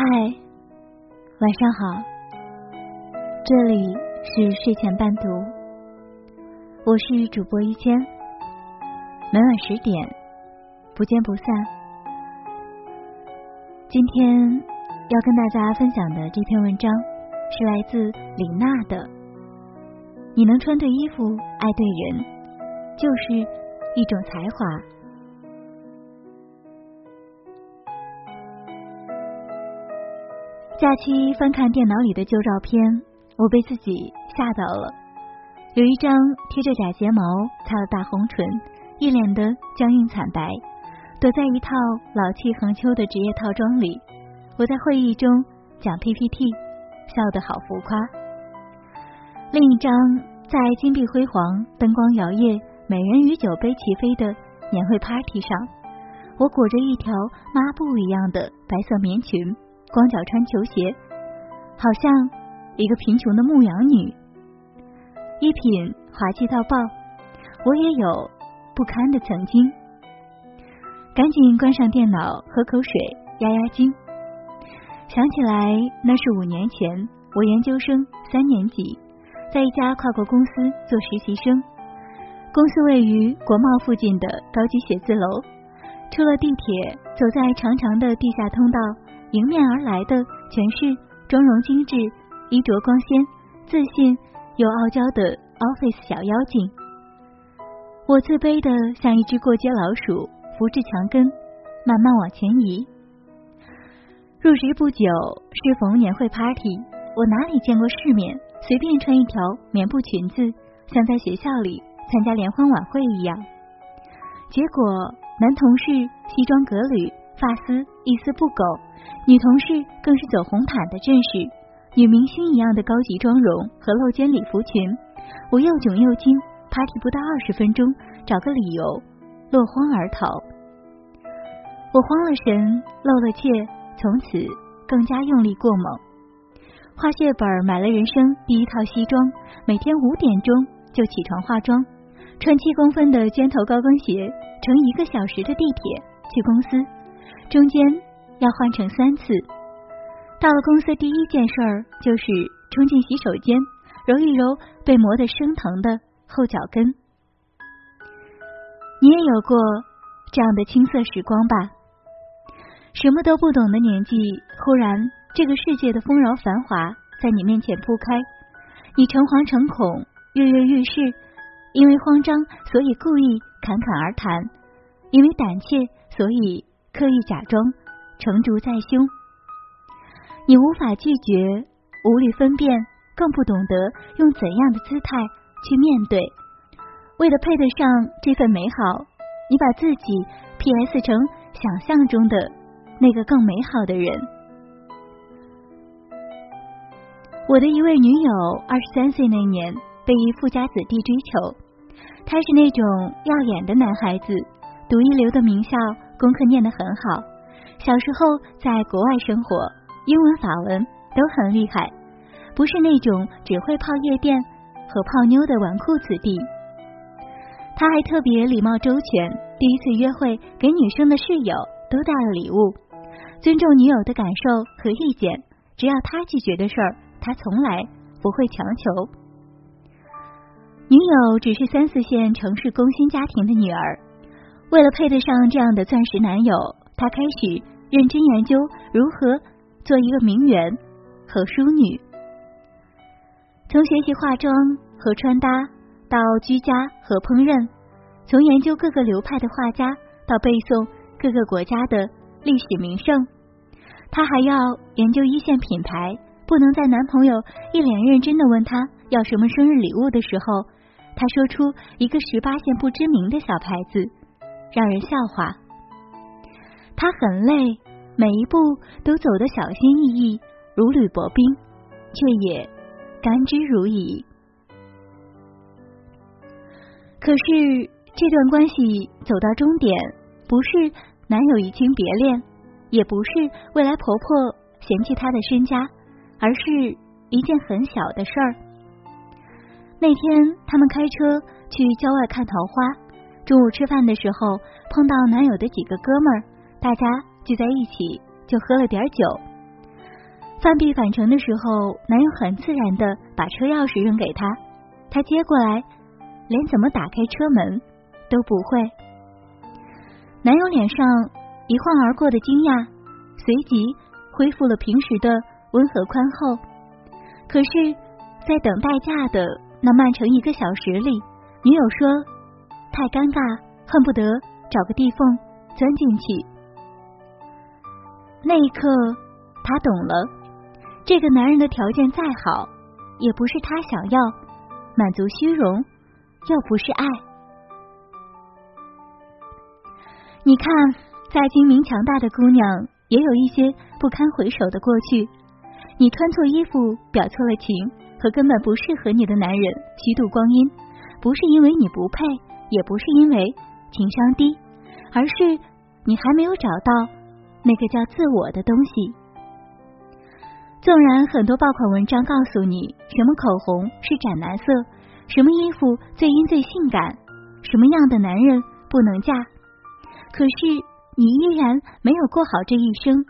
嗨，晚上好，这里是睡前伴读，我是主播一千，每晚十点不见不散。今天要跟大家分享的这篇文章是来自李娜的，你能穿对衣服，爱对人，就是一种才华。假期翻看电脑里的旧照片，我被自己吓到了。有一张贴着假睫毛、擦了大红唇、一脸的僵硬惨白，躲在一套老气横秋的职业套装里。我在会议中讲 PPT，笑得好浮夸。另一张在金碧辉煌、灯光摇曳、美人鱼酒杯齐飞的年会 party 上，我裹着一条抹布一样的白色棉裙。光脚穿球鞋，好像一个贫穷的牧羊女。衣品滑稽到爆，我也有不堪的曾经。赶紧关上电脑，喝口水压压惊。想起来那是五年前，我研究生三年级，在一家跨国公司做实习生。公司位于国贸附近的高级写字楼。出了地铁，走在长长的地下通道。迎面而来的全是妆容精致、衣着光鲜、自信又傲娇的 office 小妖精。我自卑的像一只过街老鼠，扶着墙根慢慢往前移。入职不久，适逢年会 party，我哪里见过世面，随便穿一条棉布裙子，像在学校里参加联欢晚会一样。结果男同事西装革履，发丝一丝不苟。女同事更是走红毯的阵势，女明星一样的高级妆容和露肩礼服裙，我又囧又惊，party 不到二十分钟，找个理由落荒而逃。我慌了神，露了怯，从此更加用力过猛。花血本买了人生第一套西装，每天五点钟就起床化妆，穿七公分的尖头高跟鞋，乘一个小时的地铁去公司，中间。要换成三次。到了公司，第一件事儿就是冲进洗手间，揉一揉被磨得生疼的后脚跟。你也有过这样的青涩时光吧？什么都不懂的年纪，忽然这个世界的丰饶繁华在你面前铺开，你诚惶诚恐，跃跃欲试，因为慌张，所以故意侃侃而谈；因为胆怯，所以刻意假装。成竹在胸，你无法拒绝，无力分辨，更不懂得用怎样的姿态去面对。为了配得上这份美好，你把自己 P.S. 成想象中的那个更美好的人。我的一位女友，二十三岁那年被一富家子弟追求，他是那种耀眼的男孩子，读一流的名校，功课念得很好。小时候在国外生活，英文、法文都很厉害，不是那种只会泡夜店和泡妞的纨绔子弟。他还特别礼貌周全，第一次约会给女生的室友都带了礼物，尊重女友的感受和意见，只要他拒绝的事儿，他从来不会强求。女友只是三四线城市工薪家庭的女儿，为了配得上这样的钻石男友。她开始认真研究如何做一个名媛和淑女，从学习化妆和穿搭到居家和烹饪，从研究各个流派的画家到背诵各个国家的历史名胜，她还要研究一线品牌，不能在男朋友一脸认真的问他要什么生日礼物的时候，他说出一个十八线不知名的小牌子，让人笑话。他很累，每一步都走得小心翼翼，如履薄冰，却也甘之如饴。可是这段关系走到终点，不是男友移情别恋，也不是未来婆婆嫌弃他的身家，而是一件很小的事儿。那天他们开车去郊外看桃花，中午吃饭的时候碰到男友的几个哥们儿。大家聚在一起就喝了点酒，范碧返程的时候，男友很自然的把车钥匙扔给她，她接过来，连怎么打开车门都不会。男友脸上一晃而过的惊讶，随即恢复了平时的温和宽厚。可是，在等代驾的那漫长一个小时里，女友说太尴尬，恨不得找个地缝钻进去。那一刻，他懂了。这个男人的条件再好，也不是他想要，满足虚荣，又不是爱。你看，再精明强大的姑娘，也有一些不堪回首的过去。你穿错衣服，表错了情，和根本不适合你的男人虚度光阴，不是因为你不配，也不是因为情商低，而是你还没有找到那个叫自我的东西。纵然很多爆款文章告诉你什么口红是斩男色，什么衣服最阴最性感，什么样的男人不能嫁，可是你依然没有过好这一生，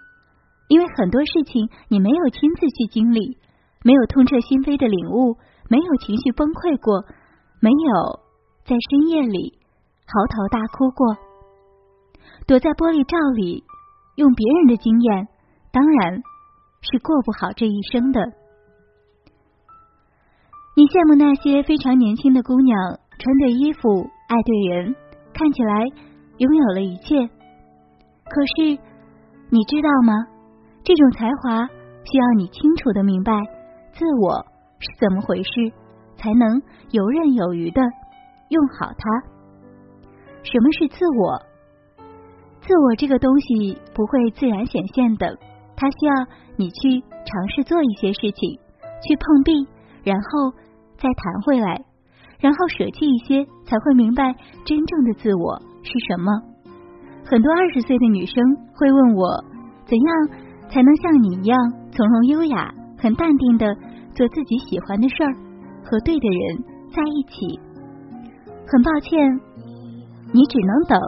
因为很多事情你没有亲自去经历，没有痛彻心扉的领悟，没有情绪崩溃过，没有在深夜里嚎啕大哭过，躲在玻璃罩里用别人的经验，当然。是过不好这一生的。你羡慕那些非常年轻的姑娘，穿对衣服，爱对人，看起来拥有了一切。可是你知道吗？这种才华需要你清楚的明白自我是怎么回事，才能游刃有余的用好它。什么是自我？自我这个东西不会自然显现的。它需要你去尝试做一些事情，去碰壁，然后再弹回来，然后舍弃一些，才会明白真正的自我是什么。很多二十岁的女生会问我，怎样才能像你一样从容优雅、很淡定的做自己喜欢的事儿，和对的人在一起？很抱歉，你只能等。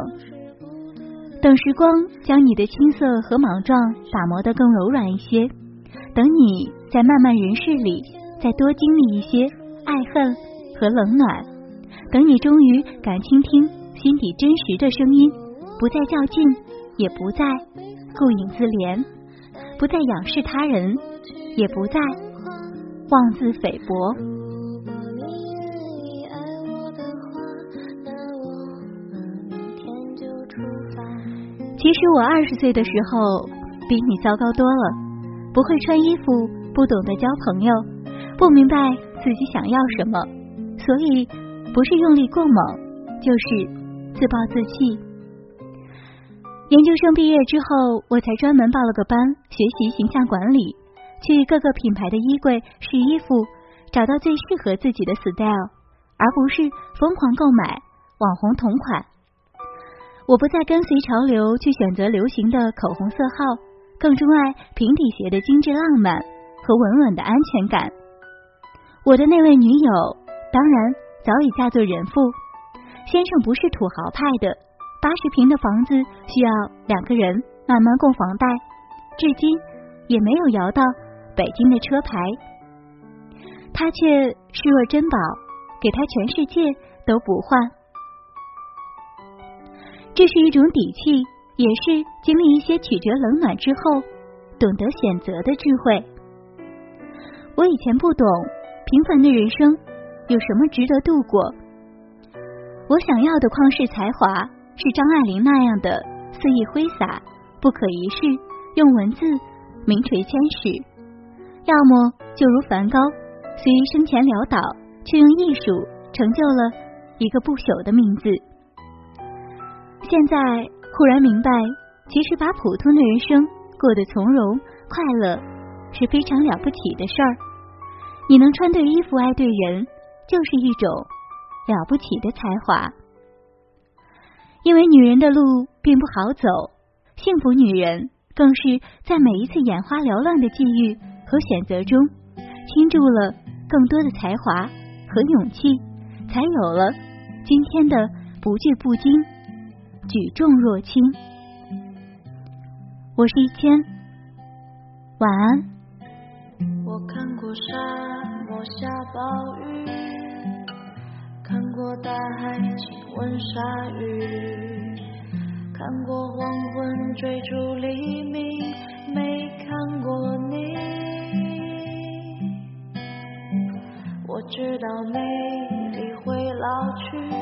等时光将你的青涩和莽撞打磨得更柔软一些，等你在漫漫人世里再多经历一些爱恨和冷暖，等你终于敢倾听心底真实的声音，不再较劲，也不再顾影自怜，不再仰视他人，也不再妄自菲薄。其实我二十岁的时候比你糟糕多了，不会穿衣服，不懂得交朋友，不明白自己想要什么，所以不是用力过猛，就是自暴自弃。研究生毕业之后，我才专门报了个班，学习形象管理，去各个品牌的衣柜试衣服，找到最适合自己的 style，而不是疯狂购买网红同款。我不再跟随潮流去选择流行的口红色号，更钟爱平底鞋的精致浪漫和稳稳的安全感。我的那位女友当然早已嫁作人妇，先生不是土豪派的，八十平的房子需要两个人慢慢供房贷，至今也没有摇到北京的车牌。他却视若珍宝，给他全世界都不换。这是一种底气，也是经历一些曲折冷暖之后懂得选择的智慧。我以前不懂平凡的人生有什么值得度过。我想要的旷世才华是张爱玲那样的肆意挥洒、不可一世，用文字名垂千史；要么就如梵高，虽生前潦倒，却用艺术成就了一个不朽的名字。现在忽然明白，其实把普通的人生过得从容快乐是非常了不起的事儿。你能穿对衣服、爱对人，就是一种了不起的才华。因为女人的路并不好走，幸福女人更是在每一次眼花缭乱的际遇和选择中，倾注了更多的才华和勇气，才有了今天的不惧不惊。举重若轻，我是一千，晚安。我看过沙漠下暴雨，看过大海亲吻鲨鱼，看过黄昏追逐黎明，没看过你。我知道美丽会老去，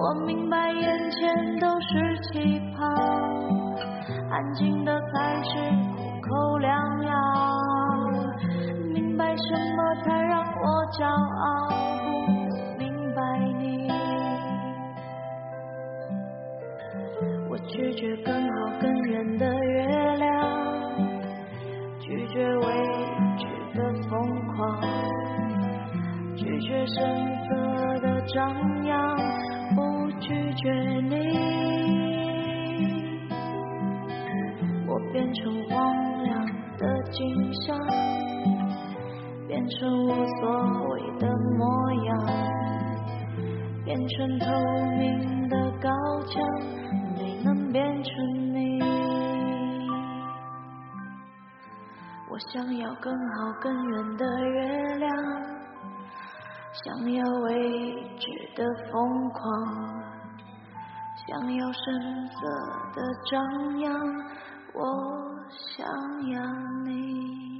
我明白眼前都是气泡，安静的才是苦口良药。明白什么才让我骄傲，不明白你。我拒绝更好更圆的月亮，拒绝未知的疯狂，拒绝声色的张扬绝你。我变成荒凉的景象，变成无所谓的模样，变成透明的高墙，没能变成你。我想要更好更圆的月亮，想要未知的疯狂，想要声色的张扬我想要你。